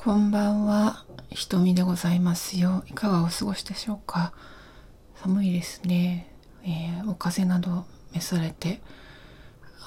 こんばんは、ひとみでございますよ。いかがお過ごしでしょうか寒いですね。えー、お風邪など召されて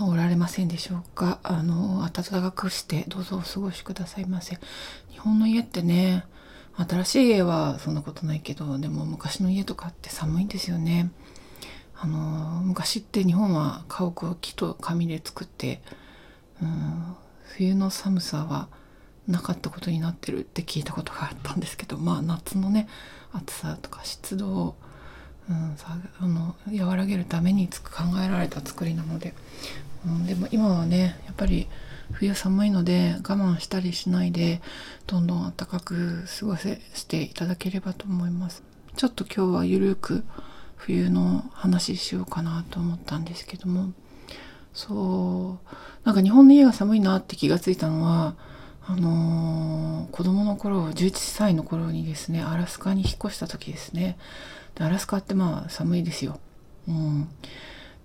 おられませんでしょうかあの、暖かくしてどうぞお過ごしくださいませ。日本の家ってね、新しい家はそんなことないけど、でも昔の家とかって寒いんですよね。あの、昔って日本は家屋を木と紙で作って、うん、冬の寒さはなかったことになってるって聞いたことがあったんですけどまあ夏のね暑さとか湿度を、うん、さあの和らげるためにつく考えられた作りなので、うん、でも今はねやっぱり冬寒いので我慢したりしないでどんどん暖かく過ごせしていただければと思います。ちょっと今日はゆるく冬の話しようかなと思ったんですけどもそうなんか日本の家が寒いなって気がついたのはあのー、子供の頃11歳の頃にですねアラスカに引っ越した時ですね。でアラスカってまあ寒いですよ、うん、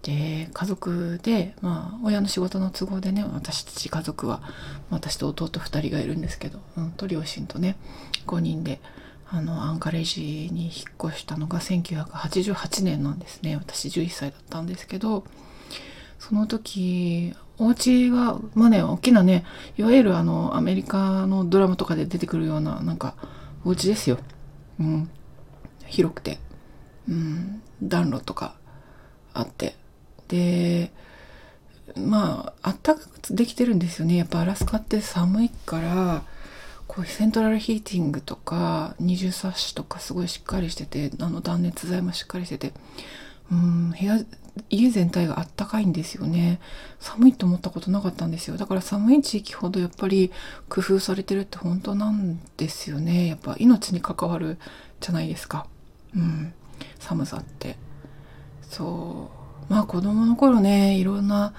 で家族でまあ親の仕事の都合でね私たち家族は私と弟2人がいるんですけど、うん、と両親とね5人であのアンカレージに引っ越したのが1988年なんですね。私11歳だったんですけどその時お家が、まあね、大きなね、いわゆるあの、アメリカのドラマとかで出てくるような、なんか、お家ですよ。うん。広くて。うん。暖炉とかあって。で、まあ、あったかくできてるんですよね。やっぱアラスカって寒いから、こうセントラルヒーティングとか二重サッシとかすごいしっかりしててあの断熱材もしっかりしててうん部屋家全体があったかいんですよね。寒いと思ったことなかったんですよ。だから寒い地域ほどやっぱり工夫されてるって本当なんですよね。やっぱ命に関わるじゃないですか。うん寒さって。そう。まあ子供の頃ねいろんな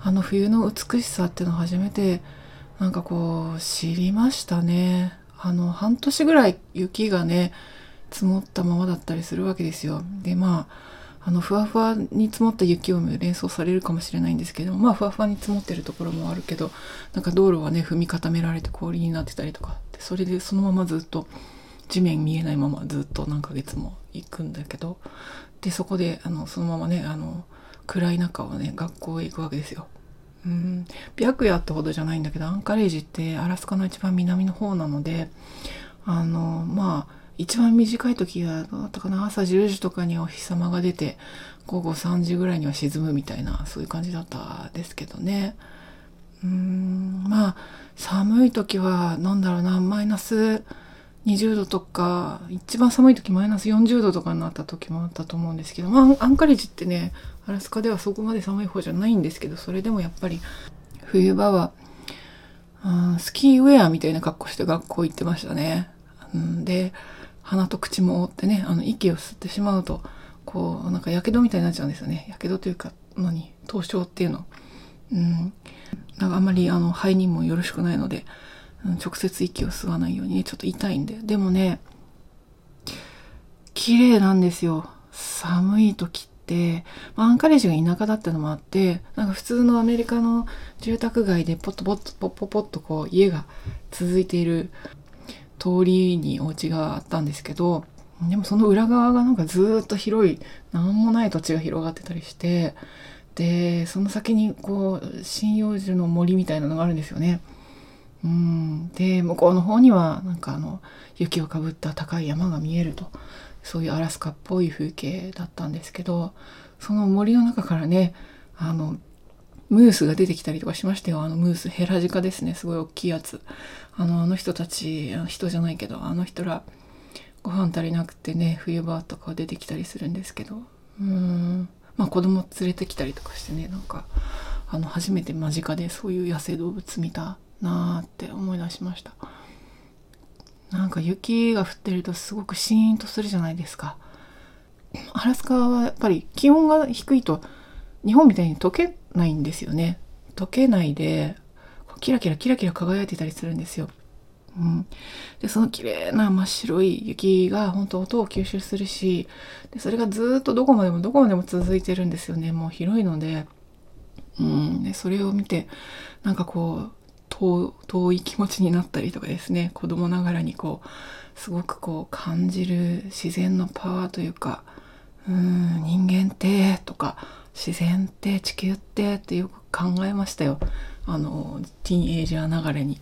あの冬の美しさっていうのを初めてなんかこう知りましたね。あの半年ぐらい雪がね積もったままだったりするわけですよ。でまああのふわふわに積もった雪を連想されるかもしれないんですけどまあふわふわに積もってるところもあるけどなんか道路はね踏み固められて氷になってたりとかでそれでそのままずっと地面見えないままずっと何ヶ月も行くんだけどでそこであのそのままねあの暗い中をね学校へ行くわけですよ。うん白夜ってほどじゃないんだけどアンカレージってアラスカの一番南の方なのであのまあ一番短い時はどうだったかな朝10時とかにお日様が出て午後3時ぐらいには沈むみたいなそういう感じだったですけどねうんまあ寒い時は何だろうなマイナス20度とか一番寒い時マイナス40度とかになった時もあったと思うんですけどまあアンカレジってねアラスカではそこまで寒い方じゃないんですけどそれでもやっぱり冬場はスキーウェアみたいな格好して学校行ってましたね。で鼻と口も覆ってね、あの、息を吸ってしまうと、こう、なんか、火傷みたいになっちゃうんですよね。火傷というか、何？凍傷っていうの。うん。なんかあんまり、あの、肺にもよろしくないので、うん、直接息を吸わないように、ね、ちょっと痛いんで。でもね、綺麗なんですよ。寒い時って、まあ、アンカレージが田舎だったのもあって、なんか普通のアメリカの住宅街でポッとポッとポッポッポッとこう家が続いている通りにお家があったんですけどでもその裏側がなんかずっと広い何もない土地が広がってたりしてでその先にこう針葉樹の森みたいなのがあるんですよね。うん、で向こうの方にはなんかあの雪をかぶった高い山が見えるとそういうアラスカっぽい風景だったんですけどその森の中からねあのムースが出てきたりとかしましたよ。あのムース、ヘラジカですね。すごい大きいやつ。あの、あの人たち、あの人じゃないけど、あの人ら、ご飯足りなくてね、冬場とか出てきたりするんですけど、うん。まあ子供連れてきたりとかしてね、なんか、あの、初めて間近でそういう野生動物見たなーって思い出しました。なんか雪が降ってるとすごくシーンとするじゃないですか。アラスカはやっぱり気温が低いと日本みたいに溶けないんですよね。溶けないで、キラキラキラキラ輝いてたりするんですよ。うん、でその綺麗な真っ白い雪が本当音を吸収するしでそれがずっとどこまでもどこまでも続いてるんですよね。もう広いので,、うん、でそれを見てなんかこう遠い気持ちになったりとかですね。子供ながらにこうすごくこう感じる自然のパワーというかうん人間ってとか自然って地球ってってよく考えましたよあのティーンエイジャーながらに。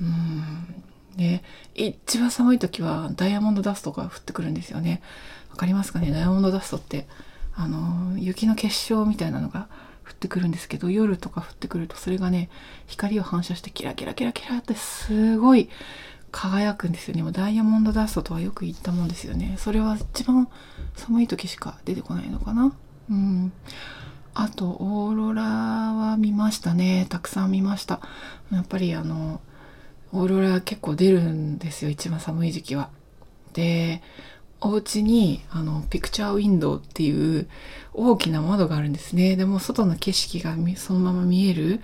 うんで一番寒い時はダイヤモンドダストが降ってくるんですよね。わかりますかね？ダイヤモンドダストってあの雪の結晶みたいなのが降ってくるんですけど夜とか降ってくるとそれがね光を反射してキラキラキラキラってすごい輝くんですよね。もうダイヤモンドダストとはよく言ったもんですよね。それは一番寒い時しか出てこないのかな？うん。あと、オーロラは見ましたね。たくさん見ました。やっぱりあの、オーロラ結構出るんですよ。一番寒い時期は。で、お家にあのピクチャーウィンドウっていう大きな窓があるんですね。でも外の景色がそのまま見える。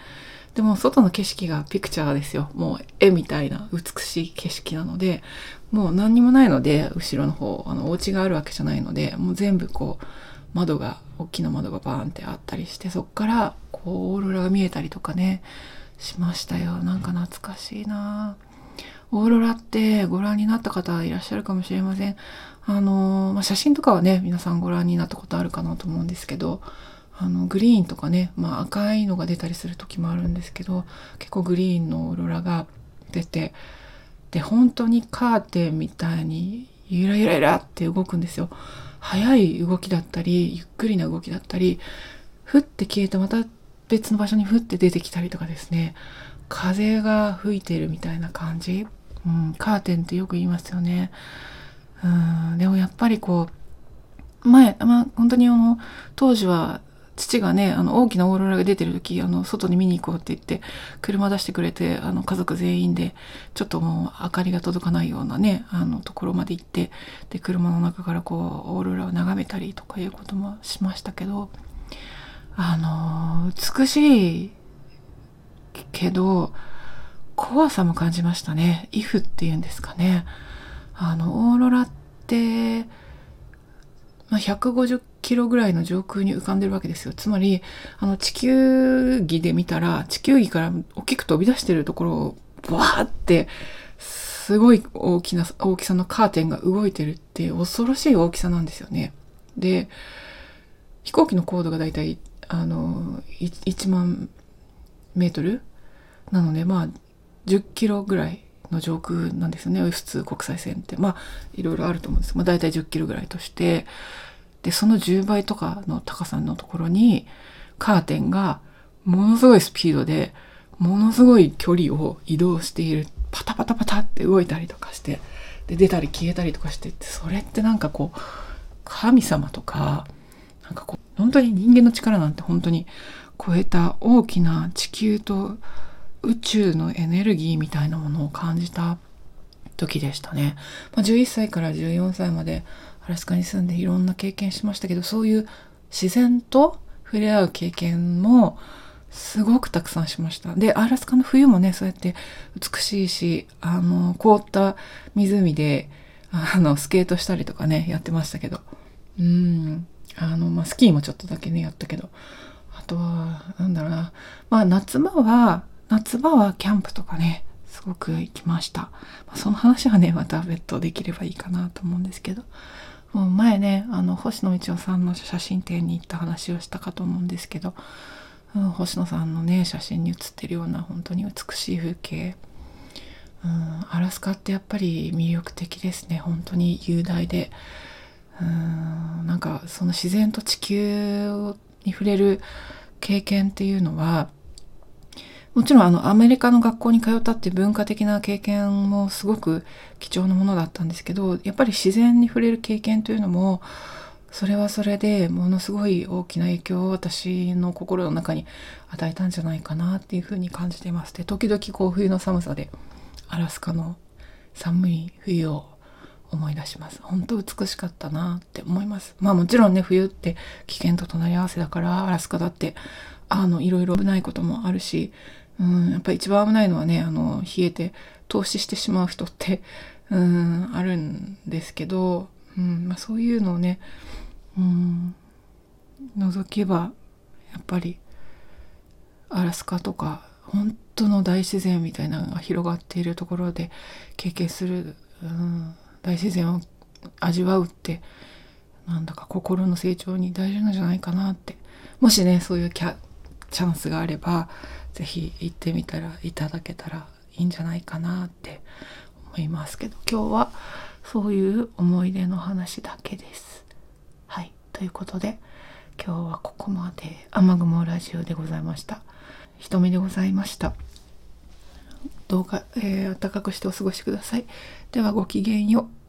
でも外の景色がピクチャーですよ。もう絵みたいな美しい景色なので、もう何にもないので、後ろの方、あのお家があるわけじゃないので、もう全部こう窓が、大きな窓がバーンってあったりして、そっからこうオーロラが見えたりとかね、しましたよ。なんか懐かしいなオーロラってご覧になった方いらっしゃるかもしれません。あの、まあ、写真とかはね、皆さんご覧になったことあるかなと思うんですけど、あの、グリーンとかね、まあ、赤いのが出たりする時もあるんですけど、結構グリーンのオーロラが出て、で、本当にカーテンみたいにゆらゆらゆらって動くんですよ。速い動きだったり、ゆっくりな動きだったり、ふって消えてまた別の場所にふって出てきたりとかですね、風が吹いてるみたいな感じ。うん、カーテンってよく言いますよね。うん、でもやっぱりこう、前、まあ、本当にあの、当時は、父がね、あの、大きなオーロラが出てる時、あの、外に見に行こうって言って、車出してくれて、あの、家族全員で、ちょっともう、明かりが届かないようなね、あの、ところまで行って、で、車の中からこう、オーロラを眺めたりとかいうこともしましたけど、あの、美しいけど、怖さも感じましたね。イフっていうんですかね。あの、オーロラって、まあ、150キロぐらいの上空に浮かんでるわけですよ。つまり、あの、地球儀で見たら、地球儀から大きく飛び出してるところを、バーって、すごい大きな、大きさのカーテンが動いてるって恐ろしい大きさなんですよね。で、飛行機の高度がだいたい、あの、1万メートルなので、まあ、10キロぐらいの上空なんですよね普通国際線ってまあいろいろあると思うんですまあ大体10キロぐらいとしてでその10倍とかの高さのところにカーテンがものすごいスピードでものすごい距離を移動しているパタパタパタって動いたりとかしてで出たり消えたりとかしてってそれってなんかこう神様とかなんかこう本当に人間の力なんて本当に超えた大きな地球と宇宙のエネルギーみたいなものを感じた時でしたね。まあ、11歳から14歳までアラスカに住んでいろんな経験しましたけど、そういう自然と触れ合う経験もすごくたくさんしました。で、アラスカの冬もね、そうやって美しいし、あの、凍った湖で、あの、スケートしたりとかね、やってましたけど。うん。あの、まあ、スキーもちょっとだけね、やったけど。あとは、なんだろうな。まあ、夏場は、夏場はキャンプとかね、すごく行きました。まあ、その話はね、また別途できればいいかなと思うんですけど。もう前ね、あの、星野道夫さんの写真展に行った話をしたかと思うんですけど、うん、星野さんのね、写真に写ってるような本当に美しい風景。うん、アラスカってやっぱり魅力的ですね。本当に雄大で。うん、なんかその自然と地球に触れる経験っていうのは、もちろんあのアメリカの学校に通ったって文化的な経験もすごく貴重なものだったんですけどやっぱり自然に触れる経験というのもそれはそれでものすごい大きな影響を私の心の中に与えたんじゃないかなっていうふうに感じていますで時々こう冬の寒さでアラスカの寒い冬を思い出します。本当美しかったなって思います。まあもちろんね冬って危険と隣り合わせだからアラスカだってあのいろいろ危ないこともあるしうん、やっぱり一番危ないのはね、あの、冷えて投資してしまう人って、うん、あるんですけど、うん、まあそういうのをね、うん、除けば、やっぱり、アラスカとか本当の大自然みたいなのが広がっているところで経験する、うん、大自然を味わうってなんだか心の成長に大事なんじゃないかなって。もしねそういうキャチャンスがあれば是非行ってみたらいただけたらいいんじゃないかなって思いますけど今日はそういう思い出の話だけです。はいということで今日はここまで雨雲ラジオでございました。瞳でございました。どうか、えー、暖かくしてお過ごしください。ではごきげんよう。